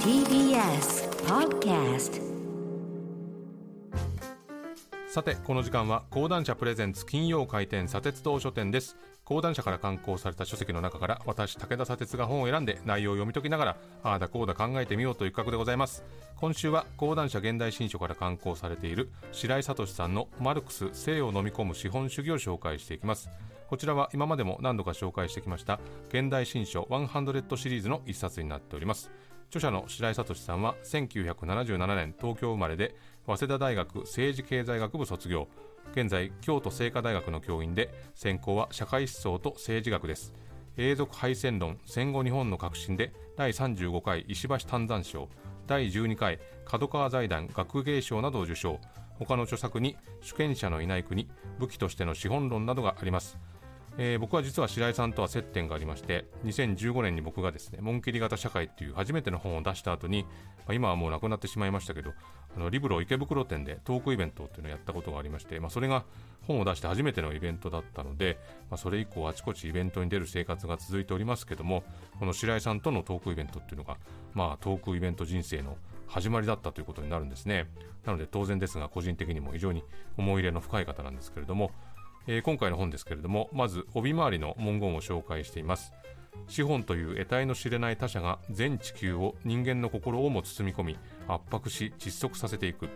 TBS Podcast さてこの時間は講談社プレゼンツ金曜開店砂鉄道書店です。講談社から刊行された書籍の中から私武田砂鉄が本を選んで内容を読み解きながらああだこうだ考えてみようという企画でございます。今週は講談社現代新書から刊行されている白井聡さんのマルクス性を飲み込む資本主義を紹介していきます。こちらは今までも何度か紹介してきました現代新書100シリーズの一冊になっております。著者の白井聡さんは1977年東京生まれで早稲田大学政治経済学部卒業。現在京都精華大学の教員で専攻は社会思想と政治学です。永続敗戦論戦後日本の革新で第35回石橋丹山賞。第12回角川財団学芸賞などを受賞。他の著作に主権者のいない国武器としての資本論などがあります。えー、僕は実は白井さんとは接点がありまして2015年に僕がですね「紋切り型社会」っていう初めての本を出した後に、まあ、今はもうなくなってしまいましたけどあのリブロ池袋店でトークイベントっていうのをやったことがありまして、まあ、それが本を出して初めてのイベントだったので、まあ、それ以降あちこちイベントに出る生活が続いておりますけどもこの白井さんとのトークイベントっていうのが、まあ、トークイベント人生の始まりだったということになるんですね。なので当然ですが個人的にも非常に思い入れの深い方なんですけれどもえー、今回の本ですけれどもまず帯回りの文言を紹介しています。資本という得体の知れない他者が全地球を人間の心をも包み込み圧迫し窒息させていく。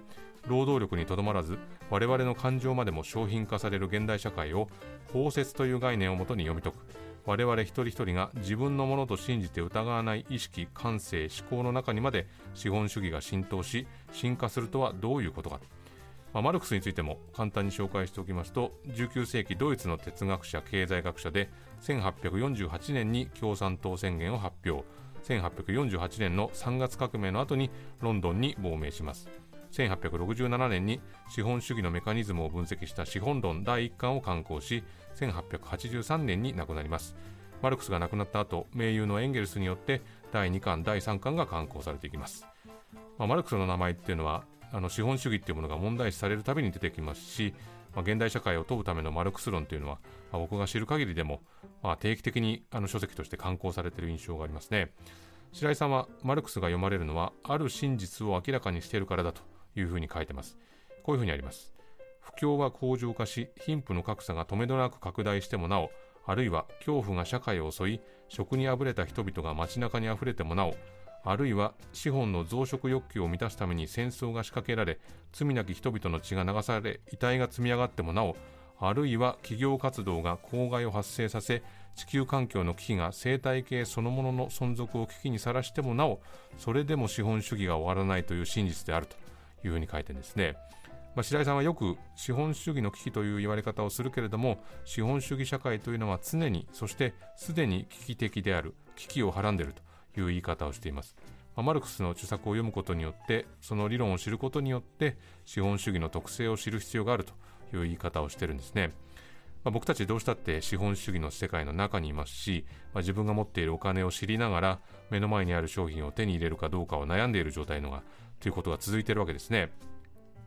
労働力にとどまらず我々の感情までも商品化される現代社会を包摂という概念をもとに読み解く。我々一人一人が自分のものと信じて疑わない意識感性思考の中にまで資本主義が浸透し進化するとはどういうことか。まあ、マルクスについても簡単に紹介しておきますと19世紀ドイツの哲学者経済学者で1848年に共産党宣言を発表。1848年の3月革命の後にロンドンに亡命します。1867年に資本主義のメカニズムを分析した資本論第1巻を刊行し1883年に亡くなります。マルクスが亡くなった後盟友のエンゲルスによって第2巻第3巻が刊行されていきます、まあ、マルクスの名前っていうのはあの資本主義っていうものが問題視されるたびに出てきますし、まあ、現代社会を問うためのマルクス論というのは、まあ、僕が知る限りでも、まあ、定期的にあの書籍として刊行されている印象がありますね。白井さんはマルクスが読まれるのはある真実を明らかにしているからだというふうに書いてます。こういうふうにあります。不況は向上化し貧富の格差がとめどなく拡大してもなおあるいは恐怖が社会を襲い食にあぶれた人々が街中にあふれてもなおあるいは資本の増殖欲求を満たすために戦争が仕掛けられ罪なき人々の血が流され遺体が積み上がってもなおあるいは企業活動が公害を発生させ地球環境の危機が生態系そのものの存続を危機にさらしてもなおそれでも資本主義が終わらないという真実であるというふうに書いてんですね。まあ、白井さんはよく資本主義の危機という言われ方をするけれども資本主義社会というのは常にそしてすでに危機的である危機をはらんでいるという言い方をしています。まあ、マルクスの著作を読むことによってその理論を知ることによって資本主義の特性を知る必要があるという言い方をしてるんですね。まあ、僕たちどうしたって資本主義の世界の中にいますし、まあ、自分が持っているお金を知りながら目の前にある商品を手に入れるかどうかを悩んでいる状態のがということが続いているわけですね。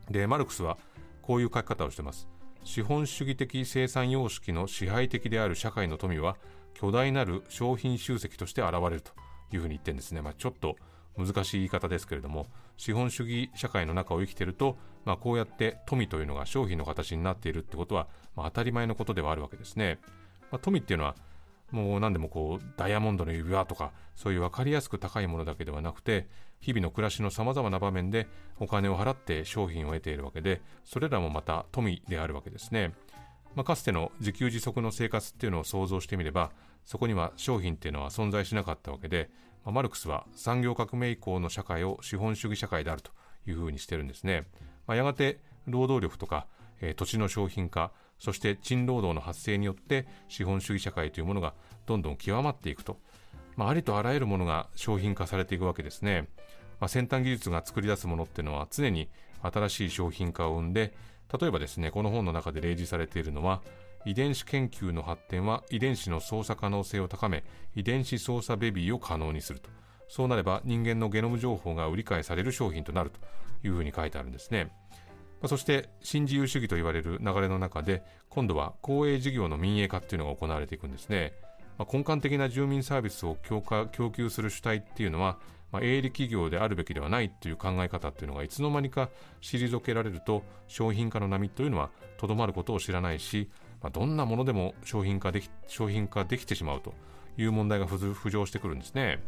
で、マルクスはこういう書き方をしてます。資本主義的生産様式の支配的である社会の富は巨大なる商品集積として現れるというふうに言ってんですね。まあ、ちょっと難しい言い方ですけれども、資本主義社会の中を生きてると、まあ、こうやって富というのが商品の形になっているってことは、まあ、当たり前のことではあるわけですね。まあ、富っていうのは、もう何でもこう、ダイヤモンドの指輪とか、そういう分かりやすく高いものだけではなくて、日々の暮らしの様々な場面でお金を払って商品を得ているわけで、それらもまた富であるわけですね。まあ、かつての自給自足の生活っていうのを想像してみれば、そこには商品っていうのは存在しなかったわけで、まあ、マルクスは産業革命以降の社会を資本主義社会であるというふうにしてるんですね。まあ、やがて労働力とか、えー、土地の商品化、そして賃労働の発生によって資本主義社会というものがどんどん極まっていくと。まあ、ありとあらゆるものが商品化されていくわけですね。まあ、先端技術が作り出すものっていうのは常に新しい商品化を生んで、例えばですね、この本の中で例示されているのは、遺伝子研究の発展は遺伝子の操作可能性を高め、遺伝子操作ベビーを可能にすると。そうなれば人間のゲノム情報が売り買いされる商品となるというふうに書いてあるんですね。まそして新自由主義と言われる流れの中で今度は公営事業の民営化っていうのが行われていくんですね。ま、根幹的な住民サービスを供給する主体っていうのは、まあ、営利企業であるべきではないという考え方っていうのがいつの間にか退けられると商品化の波というのはとどまることを知らないし、まあ、どんなものでも商品化でき商品化できてしまうという問題が浮上してくるんですね。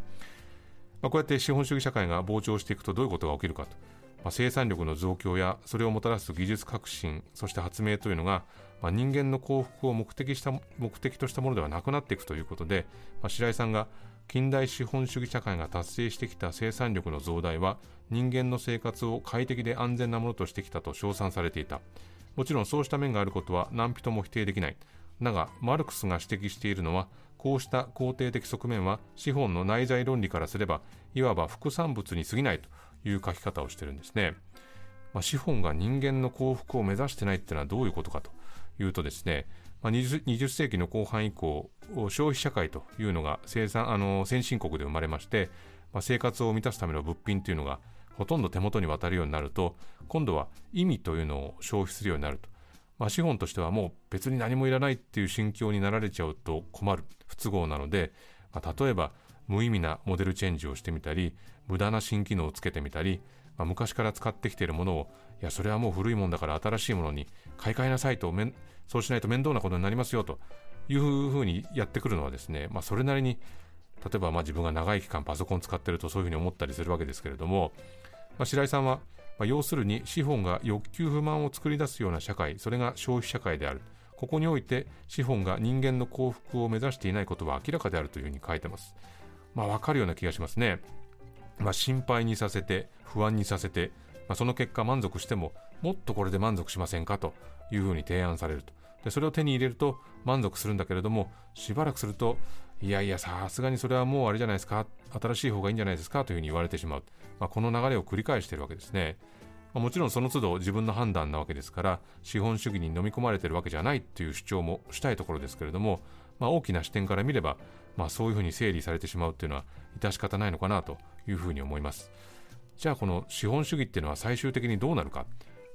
まあ、こうやって資本主義社会が膨張していくとどういうことが起きるかと、まあ、生産力の増強やそれをもたらす技術革新そして発明というのが、まあ、人間の幸福を目的した目的としたものではなくなっていくということで、まあ、白井さんが近代資本主義社会が達成してきた生産力の増大は人間の生活を快適で安全なものとしてきたと称賛されていた。もちろんそうした面があることは何人も否定できない。だがマルクスが指摘しているのはこうした肯定的側面は資本の内在論理からすればいわば副産物に過ぎないという書き方をしてるんですね、まあ、資本が人間の幸福を目指してないっていうのはどういうことかというとですね、まあ、20, 20世紀の後半以降消費社会というのが生産あの先進国で生まれまして、まあ、生活を満たすための物品というのがほとんど手元に渡るようになると今度は意味というのを消費するようになると、まあ、資本としてはもう別に何もいらないっていう心境になられちゃうと困る不都合なので、まあ、例えば無意味なモデルチェンジをしてみたり無駄な新機能をつけてみたり、まあ、昔から使ってきているものをいやそれはもう古いもんだから新しいものに買い替えなさいとそうしないと面倒なことになりますよというふうにやってくるのはですね、まあ、それなりに例えばまあ自分が長い期間パソコン使ってるとそういうふうに思ったりするわけですけれども、まあ、白井さんは、まあ、要するに資本が欲求不満を作り出すような社会それが消費社会であるここにおいて資本が人間の幸福を目指していないことは明らかであるというふうに書いてます。まあ、わかるような気がしますね。まあ、心配にさせて、不安にさせて、まあ、その結果満足しても、もっとこれで満足しませんかというふうに提案されると。でそれを手に入れると満足するんだけれども、しばらくすると、いやいや、さすがにそれはもうあれじゃないですか、新しい方がいいんじゃないですかというふうに言われてしまう。まあ、この流れを繰り返しているわけですね。まあ、もちろんその都度自分の判断なわけですから、資本主義に飲み込まれているわけじゃないという主張もしたいところですけれども、まあ、大きな視点から見れば、まあ、そういうふうに整理されてしまうっていうのは致し方ないのかなというふうに思います。じゃあこの資本主義っていうのは最終的にどうなるか。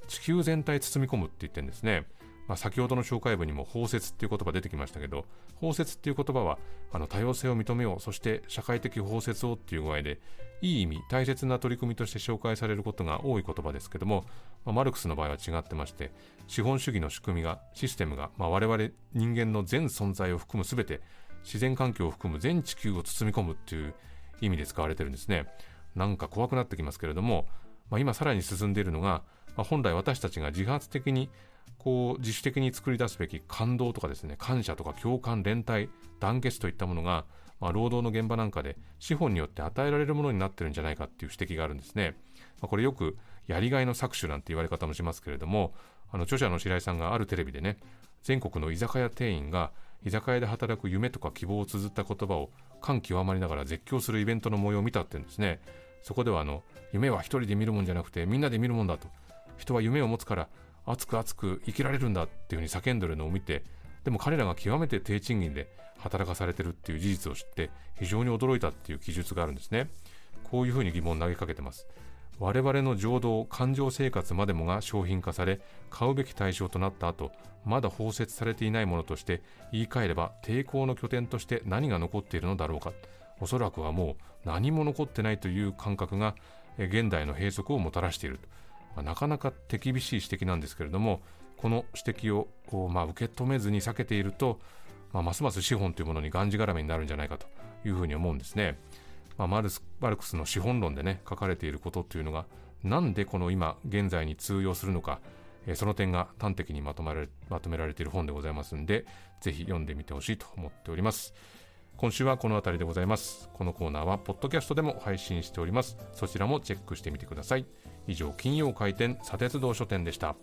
地球全体包み込むって言ってるんですね。まあ、先ほどの紹介文にも包摂っていう言葉出てきましたけど包摂っていう言葉はあの多様性を認めようそして社会的包摂をっていう具合でいい意味大切な取り組みとして紹介されることが多い言葉ですけども、まあ、マルクスの場合は違ってまして資本主義の仕組みがシステムが、まあ、我々人間の全存在を含む全て自然環境を含む全地球を包み込むっていう意味で使われてるんですね。なんか怖くなってきますけれども、まあ、今さらに進んでいるのが、まあ、本来私たちが自発的にこう自主的に作り出すべき感動とかですね感謝とか共感連帯団結といったものが、まあ、労働の現場なんかで資本によって与えられるものになってるんじゃないかっていう指摘があるんですね、まあ、これよくやりがいの搾取なんて言われ方もしますけれどもあの著者の白井さんがあるテレビでね全国の居酒屋店員が居酒屋で働く夢とか希望を綴った言葉を感極まりながら絶叫するイベントの模様を見たっていうんですね。そこではあの夢は一人で見るもんじゃなくてみんなで見るもんだと。人は夢を持つから熱く熱く生きられるんだっていうふうに叫んでるのを見てでも彼らが極めて低賃金で働かされてるっていう事実を知って非常に驚いたっていう記述があるんですね。こういうふうに疑問を投げかけてます。我々の情動感情生活までもが商品化され買うべき対象となった後まだ包摂されていないものとして言い換えれば抵抗の拠点として何が残っているのだろうか。おそらくはもう何も残ってないという感覚が現代の閉塞をもたらしているまあ、なかなか手厳しい指摘なんですけれどもこの指摘をまあ、受け止めずに避けていると、まあ、ますます資本というものにがんじがらめになるんじゃないかというふうに思うんですね。まあ、マルスマルクスの資本論でね書かれていることというのがなんでこの今現在に通用するのか、その点が端的にまとめられまとめられている本でございますんでぜひ読んでみてほしいと思っております。今週はこの辺りでございます。このコーナーはポッドキャストでも配信しております。そちらもチェックしてみてください。以上金曜開店砂鉄道書店でした